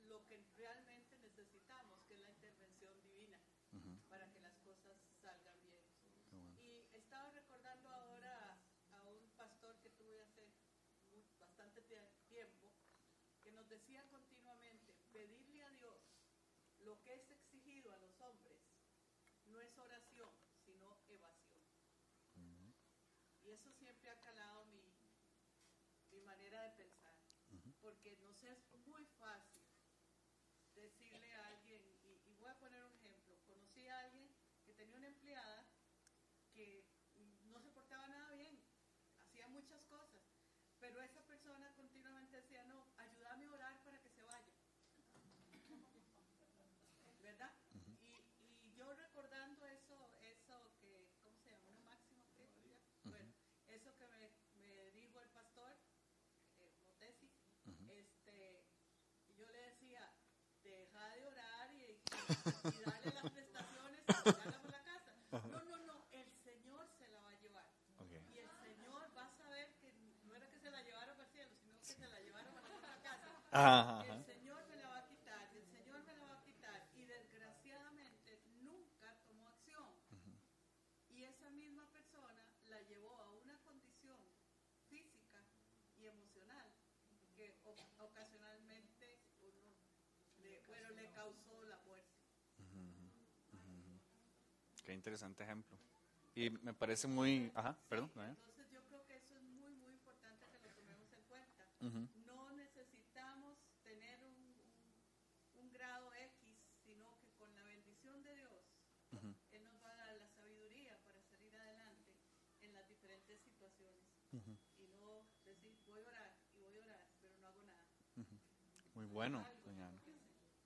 lo que realmente necesitamos, que es la intervención divina, para que las cosas salgan bien. Y estaba recordando ahora a un pastor que tuve hace mu- bastante tie- tiempo, que nos decía continuamente, pedirle a Dios lo que es exigido a los hombres no es oración, sino evasión. Y eso siempre ha calado mi, mi manera de pensar, porque nos es muy fácil decirle a alguien, y, y voy a poner un ejemplo, conocí a alguien que tenía una empleada que no se portaba nada bien, hacía muchas cosas, pero esa persona continuamente decía, no, ayúdame a orar para que se vaya. ¿Verdad? y, y yo recordando eso, eso que, ¿cómo se llama? Una máxima que Bueno, eso que me, me dijo el pastor, Ajá, ajá. El Señor me la va a quitar, el Señor me la va a quitar. Y desgraciadamente nunca tomó acción. Y esa misma persona la llevó a una condición física y emocional que ocasionalmente uno le, bueno, le causó la muerte. Qué interesante ejemplo. Y me parece muy... Ajá, perdón. Entonces yo creo que eso es muy, muy importante que lo tomemos en cuenta. Ujú. No necesitamos tener un, un- un grado X, sino que con la bendición de Dios, Ujú. Él nos va a dar la sabiduría para salir adelante en las diferentes situaciones. Y no decir, voy a orar y voy a orar, pero no hago nada. Muy bueno, doña.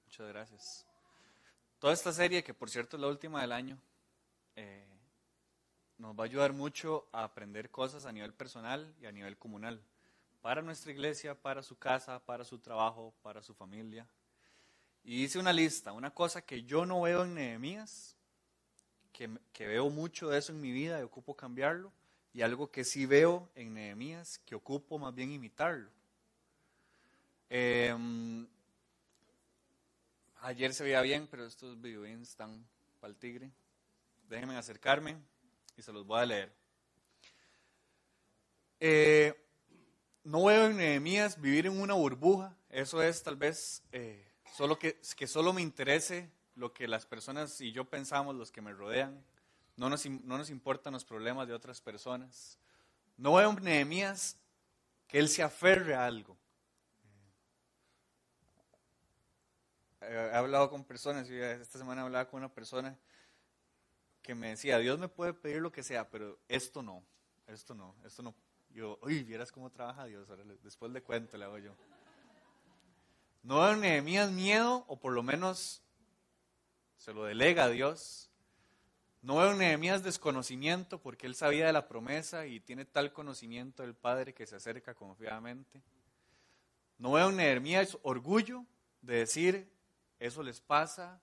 Muchas gracias. Toda esta serie, que por cierto es la última del año, eh, nos va a ayudar mucho a aprender cosas a nivel personal y a nivel comunal. Para nuestra iglesia, para su casa, para su trabajo, para su familia. Y hice una lista, una cosa que yo no veo en Nehemías, que, que veo mucho de eso en mi vida y ocupo cambiarlo, y algo que sí veo en Nehemías, que ocupo más bien imitarlo. Em, ayer se veía bien, pero estos videoins están para el tigre. Déjenme acercarme y se los voy a leer. Eh, no veo en Nehemías vivir en una burbuja. Eso es tal vez eh, solo que, que solo me interese lo que las personas y yo pensamos, los que me rodean. No nos, no nos importan los problemas de otras personas. No veo en Nehemías que él se aferre a algo. He hablado con personas, esta semana hablaba con una persona que me decía, Dios me puede pedir lo que sea, pero esto no, esto no, esto no. Yo, uy, vieras cómo trabaja Dios, después le cuento, le hago yo. No Nehemías miedo, o por lo menos se lo delega a Dios. No veo Nehemías desconocimiento, porque él sabía de la promesa y tiene tal conocimiento del Padre que se acerca confiadamente. No veo Nehemías orgullo de decir, eso les pasa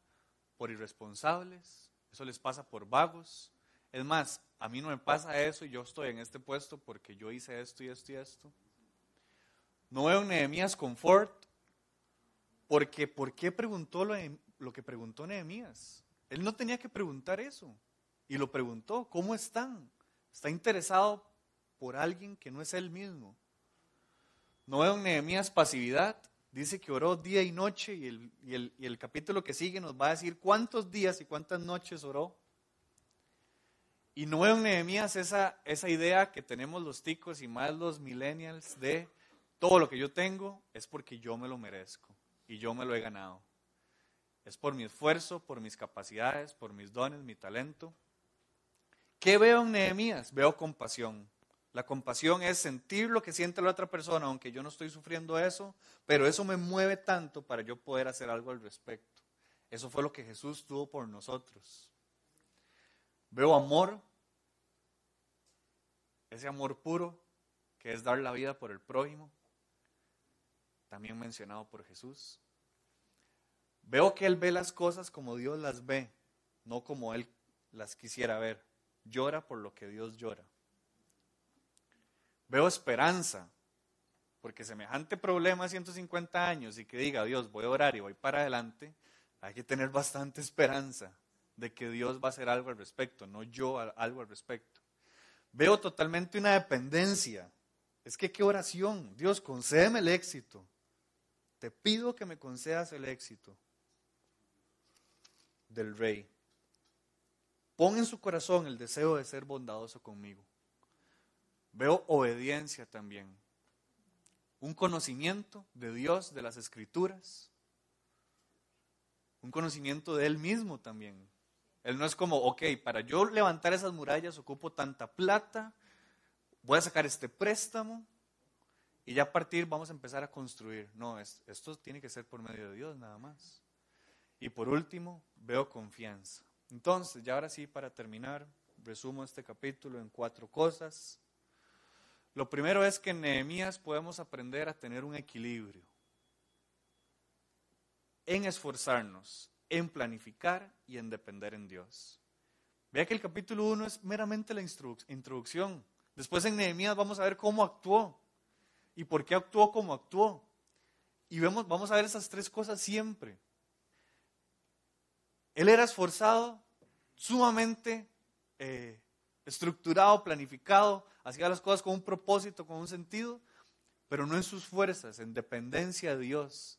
por irresponsables, eso les pasa por vagos. Es más, a mí no me pasa eso y yo estoy en este puesto porque yo hice esto y esto y esto. No veo en Nehemías confort, porque ¿por qué preguntó lo, que preguntó Nehemías? Él no tenía que preguntar eso. Y lo preguntó, ¿cómo están? Está interesado por alguien que no es él mismo. No veo en Nehemías pasividad. Dice que oró día y noche y el, y el- y el capítulo que sigue nos va a decir cuántos días y cuántas noches oró. Y no en Nehemías esa, esa idea que tenemos los ticos y más los millennials de todo lo que yo tengo es porque yo me lo merezco y yo me lo he ganado. Es por mi esfuerzo, por mis capacidades, por mis dones, mi talento. ¿Qué veo en Nehemías? Veo compasión. La compasión es sentir lo que siente la otra persona, aunque yo no estoy sufriendo eso, pero eso me mueve tanto para yo poder hacer algo al respecto. Eso fue lo que Jesús tuvo por nosotros. Veo amor, ese amor puro, que es dar la vida por el prójimo, también mencionado por Jesús. Veo que Él ve las cosas como Dios las ve, no como Él las quisiera ver. Llora por lo que Dios llora. Veo esperanza, porque semejante problema a 150 años y que diga Dios, voy a orar y voy para adelante, hay que tener bastante esperanza de que Dios va a hacer algo al respecto, no yo algo al respecto. Veo totalmente una dependencia. Es que qué oración. Dios, concédeme el éxito. Te pido que me concedas el éxito del rey. Pon en su corazón el deseo de ser bondadoso conmigo. Veo obediencia también. Un conocimiento de Dios, de las escrituras. Un conocimiento de Él mismo también. Él no es como, ok, para yo levantar esas murallas ocupo tanta plata, voy a sacar este préstamo y ya a partir vamos a empezar a construir. No, es- esto tiene que ser por medio de Dios nada más. Y por último, veo confianza. Entonces, ya ahora sí, para terminar, resumo este capítulo en cuatro cosas. Lo primero es que en Nehemías podemos aprender a tener un equilibrio en esforzarnos, en planificar y en depender en Dios. Vea que el capítulo 1 es meramente la introducción. Después en Nehemías vamos a ver cómo actuó y por qué actuó como actuó. Y vemos, vamos a ver esas tres cosas siempre. Él era esforzado, sumamente eh, estructurado, planificado, hacía las cosas con un propósito, con un sentido, pero no en sus fuerzas, en dependencia de Dios.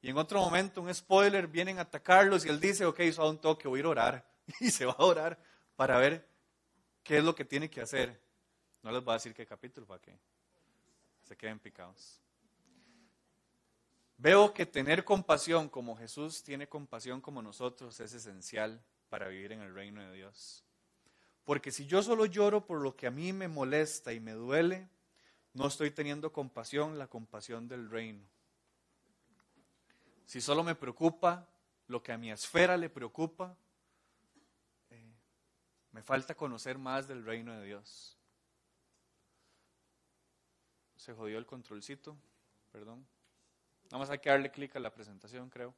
Y en otro momento, un spoiler, vienen a atacarlos y él dice, ok, hizo un toque, voy a ir a orar. Y se va a orar para ver qué es lo que tiene que hacer. No les voy a decir qué capítulo para que se queden picados. Veo que tener compasión como Jesús tiene compasión como nosotros es esencial para vivir en el reino de Dios. Porque si yo solo lloro por lo que a mí me molesta y me duele, no estoy teniendo compasión, la compasión del reino. Si solo me preocupa lo que a mi esfera le preocupa, eh, me falta conocer más del reino de Dios. Se jodió el controlcito, perdón. Vamos a que darle clic a la presentación, creo.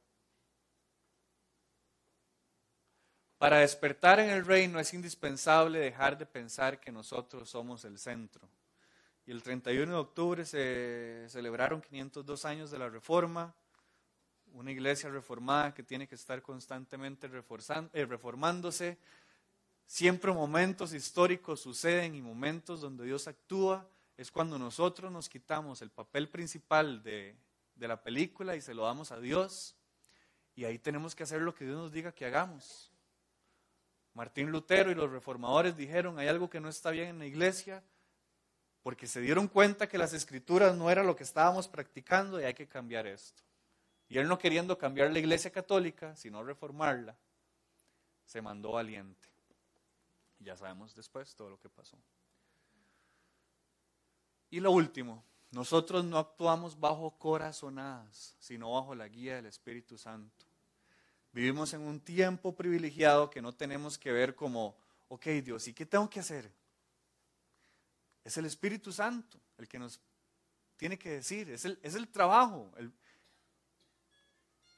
Para despertar en el reino es indispensable dejar de pensar que nosotros somos el centro. Y el 31 de octubre se celebraron 502 años de la Reforma, una iglesia reformada que tiene que estar constantemente eh, reformándose. Siempre momentos históricos suceden y momentos donde Dios actúa. Es cuando nosotros nos quitamos el papel principal de, de la película y se lo damos a Dios. Y ahí tenemos que hacer lo que Dios nos diga que hagamos. Martín Lutero y los reformadores dijeron, hay algo que no está bien en la iglesia, porque se dieron cuenta que las escrituras no era lo que estábamos practicando y hay que cambiar esto. Y él no queriendo cambiar la iglesia católica, sino reformarla, se mandó valiente. Y ya sabemos después todo lo que pasó. Y lo último, nosotros no actuamos bajo corazonadas, sino bajo la guía del Espíritu Santo. Vivimos en un tiempo privilegiado que no tenemos que ver como, ok Dios, ¿y qué tengo que hacer? Es el Espíritu Santo el que nos tiene que decir, es el, es el trabajo, el,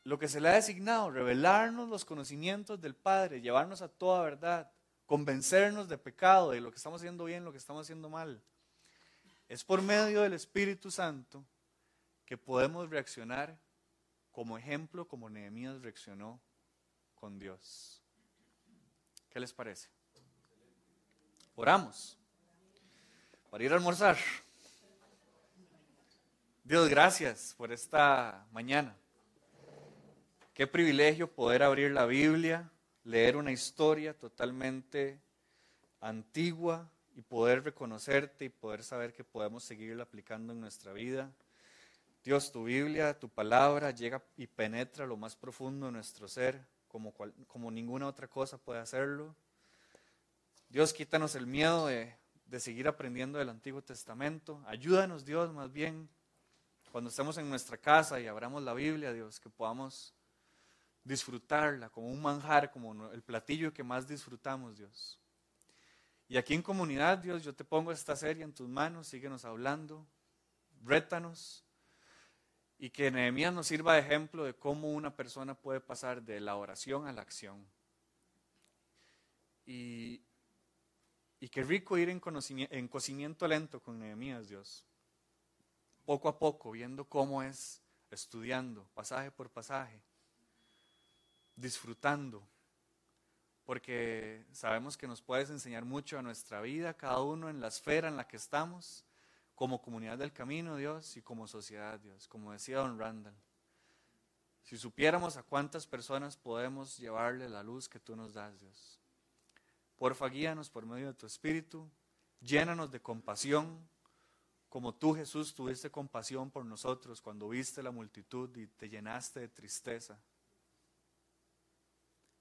lo que se le ha designado, revelarnos los conocimientos del Padre, llevarnos a toda verdad, convencernos de pecado, de lo que estamos haciendo bien, lo que estamos haciendo mal. Es por medio del Espíritu Santo que podemos reaccionar como ejemplo, como Nehemías reaccionó con Dios. ¿Qué les parece? Oramos para ir a almorzar. Dios, gracias por esta mañana. Qué privilegio poder abrir la Biblia, leer una historia totalmente antigua y poder reconocerte y poder saber que podemos seguirla aplicando en nuestra vida. Dios, tu Biblia, tu palabra llega y penetra lo más profundo de nuestro ser, como, ninguna otra cosa puede hacerlo. Dios, quítanos el miedo de, de seguir aprendiendo del Antiguo Testamento. Ayúdanos, Dios, más bien, cuando estemos en nuestra casa y abramos la Biblia, Dios, que podamos disfrutarla como un manjar, como el platillo que más disfrutamos, Dios. Y aquí en comunidad, Dios, yo te pongo esta serie en tus manos, síguenos hablando, rétanos, y que Nehemías nos sirva de ejemplo de cómo una persona puede pasar de la oración a la acción. Y, y qué rico ir en, en cocimiento lento con Nehemías, Dios. Poco a poco, viendo cómo es, estudiando, pasaje por pasaje disfrutando, porque sabemos que nos puedes enseñar mucho a nuestra vida, cada uno en la esfera en la que estamos, como comunidad del camino, Dios, y como sociedad, Dios, como decía don Randall. Si supiéramos a cuántas personas podemos llevarle la luz que tú nos das, Dios. Porfa, guíanos por medio de tu Espíritu, llénanos de compasión, como tú, Jesús, tuviste compasión por nosotros cuando viste la multitud y te llenaste de tristeza.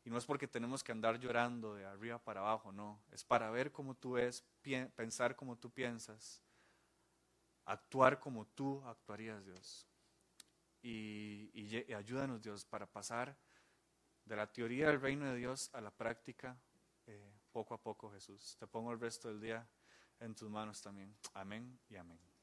Y no es porque tenemos que andar llorando de arriba para abajo, no. Es para ver cómo tú ves, pensar como tú piensas, actuar como tú actuarías, Dios. Y, ayúdanos, Dios, para pasar de la teoría del reino de Dios a la práctica eh, poco a poco, Jesús. Te pongo el resto del día en tus manos también. Amén y amén.